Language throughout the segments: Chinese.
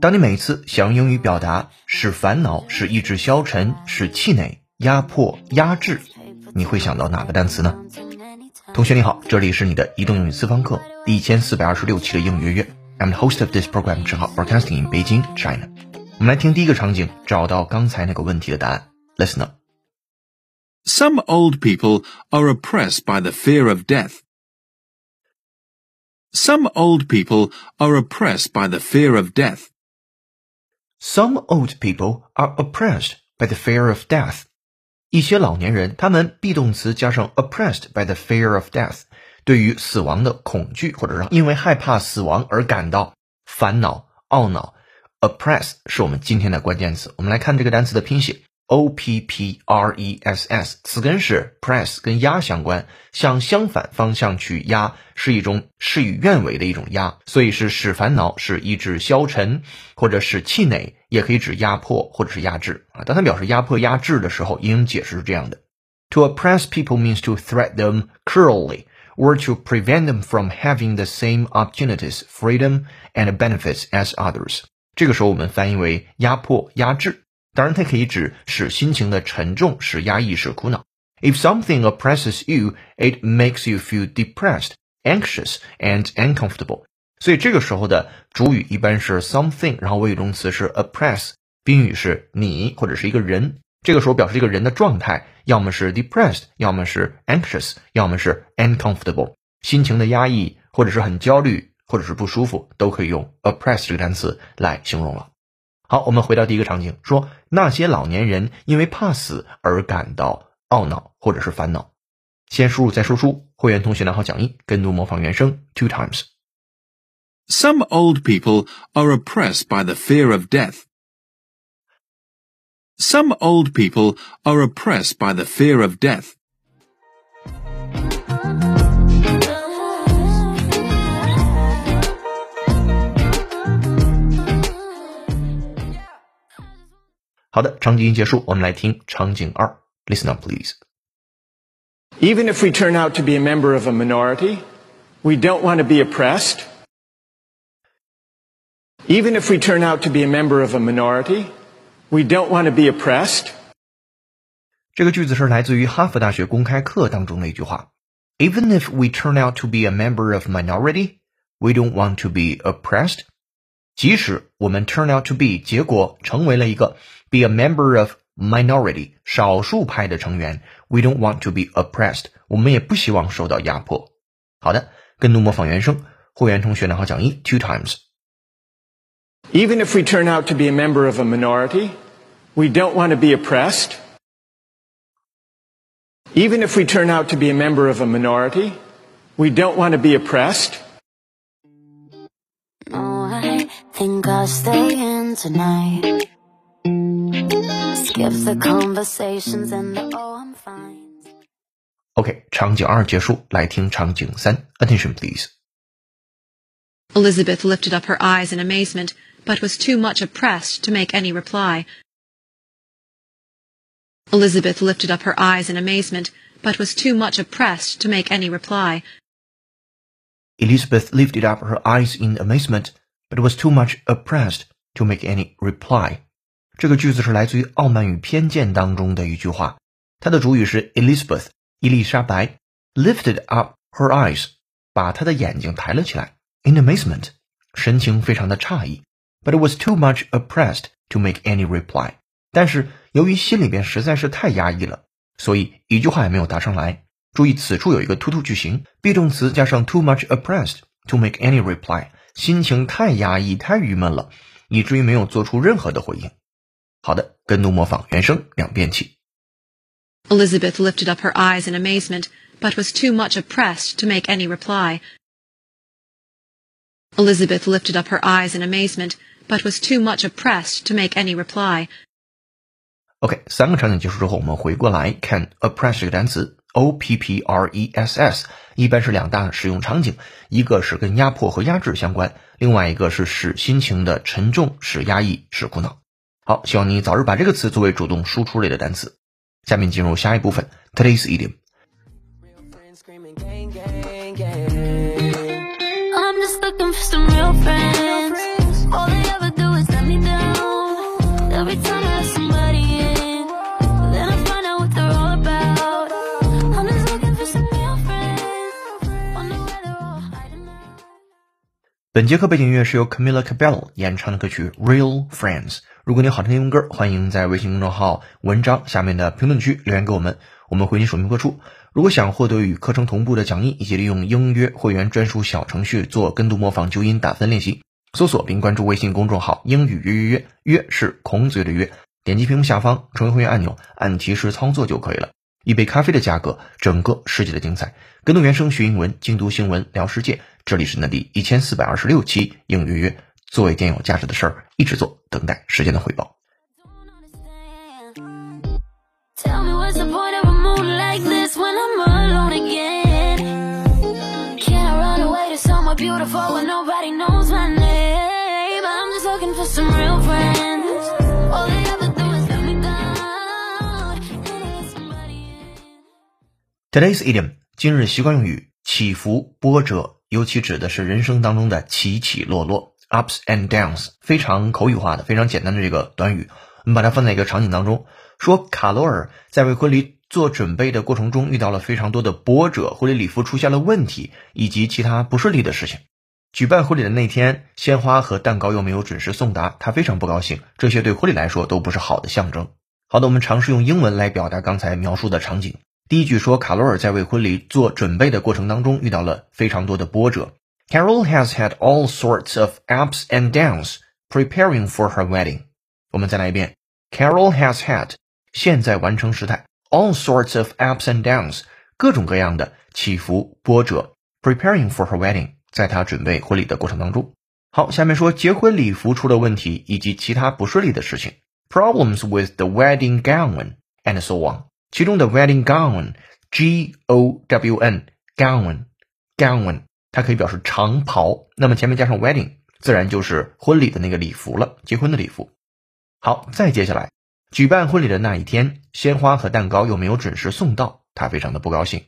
当你每次想用英语表达是烦恼、是意志消沉、是气馁、压迫、压制，你会想到哪个单词呢？同学你好，这里是你的移动英语私房课第一千四百二十六期的英语约约。I'm the host of this program，正好 broadcasting in Beijing, China。我们来听第一个场景，找到刚才那个问题的答案。Listen up. Some old people are oppressed by the fear of death. Some old people are oppressed by the fear of death. Some old people are oppressed by the fear of death. 一些老年人，他们 be 动词加上 oppressed by the fear of death，对于死亡的恐惧，或者让因为害怕死亡而感到烦恼、懊恼。oppress 是我们今天的关键词。我们来看这个单词的拼写。 O P P R E S S，词根是 press，跟压相关，向相反方向去压，是一种事与愿违的一种压，所以是使烦恼，使意志消沉，或者使气馁，也可以指压迫或者是压制啊。当它表示压迫、压制的时候，英解释是这样的：To oppress people means to threat them cruelly or to prevent them from having the same opportunities, freedom and benefits as others。这个时候我们翻译为压迫、压制。当然，它可以指使心情的沉重，使压抑，使苦恼。If something oppresses you, it makes you feel depressed, anxious, and uncomfortable. 所以这个时候的主语一般是 something，然后谓语动词是 oppress，宾语是你或者是一个人。这个时候表示一个人的状态，要么是 depressed，要么是 anxious，要么是 uncomfortable，心情的压抑，或者是很焦虑，或者是不舒服，都可以用 oppress 这个单词来形容了。好，我们回到第一个场景，说那些老年人因为怕死而感到懊恼或者是烦恼。先输入再输出，会员同学拿好讲义，跟读模仿原声 two times。Some old people are oppressed by the fear of death. Some old people are oppressed by the fear of death. 好的，场景一结束，我们来听场景二。Listen up, please. Even if we turn out to be a member of a minority, we don't want to be oppressed. Even if we turn out to be a member of a minority, we don't want to be oppressed. 这个句子是来自于哈佛大学公开课当中的一句话。Even if we turn out to be a member of minority, we don't want to be oppressed. 即使 我们 turn out to be 结果成为了一个 be a member of minority 少数派的成员，we don't want to be oppressed，我们也不希望受到压迫。好的，跟读模仿原声，会员同学拿好讲义 two times。Even if we turn out to be a member of a minority, we don't want to be oppressed. Even if we turn out to be a member of a minority, we don't want to be oppressed. think I'll stay in tonight. Skip the conversations and the oh I'm fine. OK，场景二结束，来听场景三。Attention, please. Elizabeth lifted up her eyes in amazement, but was too much oppressed to make any reply. Elizabeth lifted up her eyes in amazement, but was too much oppressed to make any reply. Elizabeth lifted up her eyes in amazement, but was too much oppressed to make any reply。这个句子是来自于《傲慢与偏见》当中的一句话，它的主语是 Elizabeth 伊丽莎白，lifted up her eyes 把她的眼睛抬了起来，in amazement 神情非常的诧异，but it was too much oppressed to make any reply。但是由于心里边实在是太压抑了，所以一句话也没有答上来。注意此处有一个 to to 句型，be 动词加上 too much oppressed to make any reply。心情太压抑、太郁闷了，以至于没有做出任何的回应。好的，跟读模仿原声两遍起。Elizabeth lifted up her eyes in amazement, but was too much oppressed to make any reply. Elizabeth lifted up her eyes in amazement, but was too much oppressed to make any reply. OK，三个场景结束之后，我们回过来看 oppress 这个单词。O P P R E S S 一般是两大使用场景，一个是跟压迫和压制相关，另外一个是使心情的沉重、使压抑、使苦恼。好，希望你早日把这个词作为主动输出类的单词。下面进入下一部分，Today's idiom。本节课背景音乐是由 Camila Cabello 演唱的歌曲《Real Friends》。如果你好听英文歌，欢迎在微信公众号文章下面的评论区留言给我们，我们会你署名播出。如果想获得与课程同步的讲义，以及利用英约会员专属小程序做跟读模仿、纠音、打分练习，搜索并关注微信公众号“英语约约约”，约是孔子的约。点击屏幕下方成为会员按钮，按提示操作就可以了。一杯咖啡的价格，整个世界的精彩。跟读原声学英文，精读新闻聊世界。这里是那第一千四百二十六期英语约，做一件有价值的事儿，一直做，等待时间的回报。Today's idiom 今日习惯用语起伏波折，尤其指的是人生当中的起起落落 （ups and downs），非常口语化的、非常简单的这个短语。我们把它放在一个场景当中，说卡罗尔在为婚礼做准备的过程中遇到了非常多的波折，婚礼礼服出现了问题，以及其他不顺利的事情。举办婚礼的那天，鲜花和蛋糕又没有准时送达，他非常不高兴。这些对婚礼来说都不是好的象征。好的，我们尝试用英文来表达刚才描述的场景。第一句说，卡罗尔在为婚礼做准备的过程当中遇到了非常多的波折。Carol has had all sorts of ups and downs preparing for her wedding。我们再来一遍，Carol has had 现在完成时态，all sorts of ups and downs 各种各样的起伏波折，preparing for her wedding 在她准备婚礼的过程当中。好，下面说结婚礼服出了问题以及其他不顺利的事情，problems with the wedding gown and so on。其中的 wedding gown，G O W N gown gown，它可以表示长袍，那么前面加上 wedding，自然就是婚礼的那个礼服了，结婚的礼服。好，再接下来，举办婚礼的那一天，鲜花和蛋糕又没有准时送到，他非常的不高兴。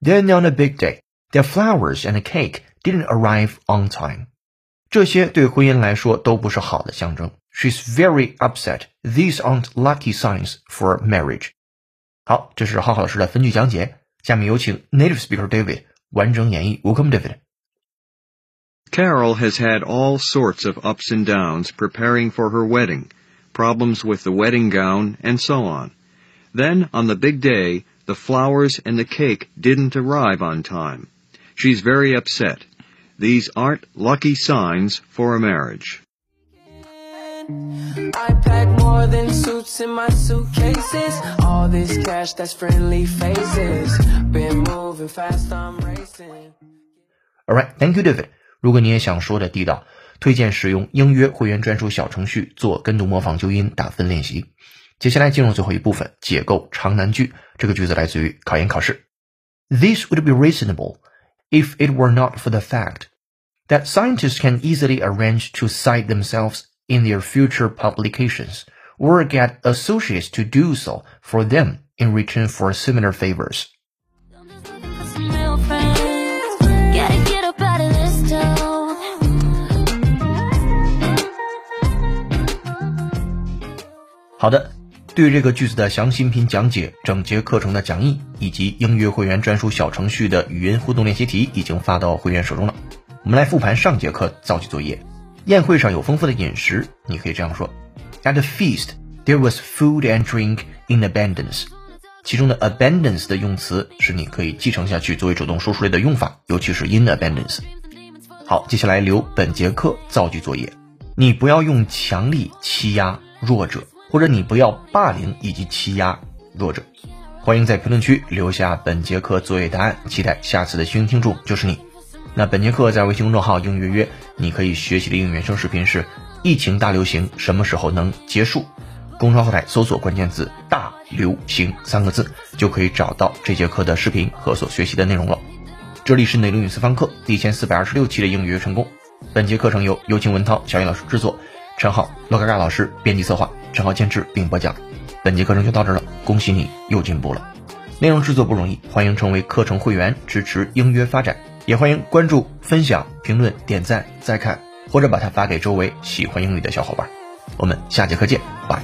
Then on the big day, the flowers and the cake didn't arrive on time。这些对婚姻来说都不是好的象征。She's very upset. These aren't lucky signs for marriage. 好，这是浩浩老师的分句讲解。下面有请 native speaker David 完整演绎。Welcome, David. Carol has had all sorts of ups and downs preparing for her wedding, problems with the wedding gown, and so on. Then, on the big day, the flowers and the cake didn't arrive on time. She's very upset. These aren't lucky signs for a marriage. I pack more than suits in my suitcases. All this cash, that's friendly faces. Been moving fast, I'm racing. Alright, thank you, David. 如果你也想说的地道，推荐使用英约会员专属小程序做跟读模仿纠音打分练习。接下来进入最后一部分，解构长难句。这个句子来自于考研考试。This would be reasonable if it were not for the fact that scientists can easily arrange to cite themselves in their future publications or get associates to do so for them in return for similar favors. 好的，对于这个句子的详细音频讲解、整节课程的讲义以及英约会员专属小程序的语音互动练习题已经发到会员手中了。我们来复盘上节课造句作业。宴会上有丰富的饮食，你可以这样说：At the feast, there was food and drink in abundance. 其中的 abundance 的用词是你可以继承下去作为主动说出类的用法，尤其是 in abundance。好，接下来留本节课造句作业。你不要用强力欺压弱者，或者你不要霸凌以及欺压弱者。欢迎在评论区留下本节课作业答案，期待下次的幸运听众就是你。那本节课在微信公众号“应约约”，你可以学习的英语原声视频是“疫情大流行什么时候能结束”。公众号后台搜索关键字“大流行”三个字，就可以找到这节课的视频和所学习的内容了。这里是内容与私房课第一千四百二十六期的英语约成功。本节课程由有请文涛、小雨老师制作，陈浩、罗嘎嘎老师编辑策划，陈浩监制并播讲。本节课程就到这了，恭喜你又进步了。内容制作不容易，欢迎成为课程会员，支持英约发展。也欢迎关注、分享、评论、点赞、再看，或者把它发给周围喜欢英语的小伙伴。我们下节课见，拜。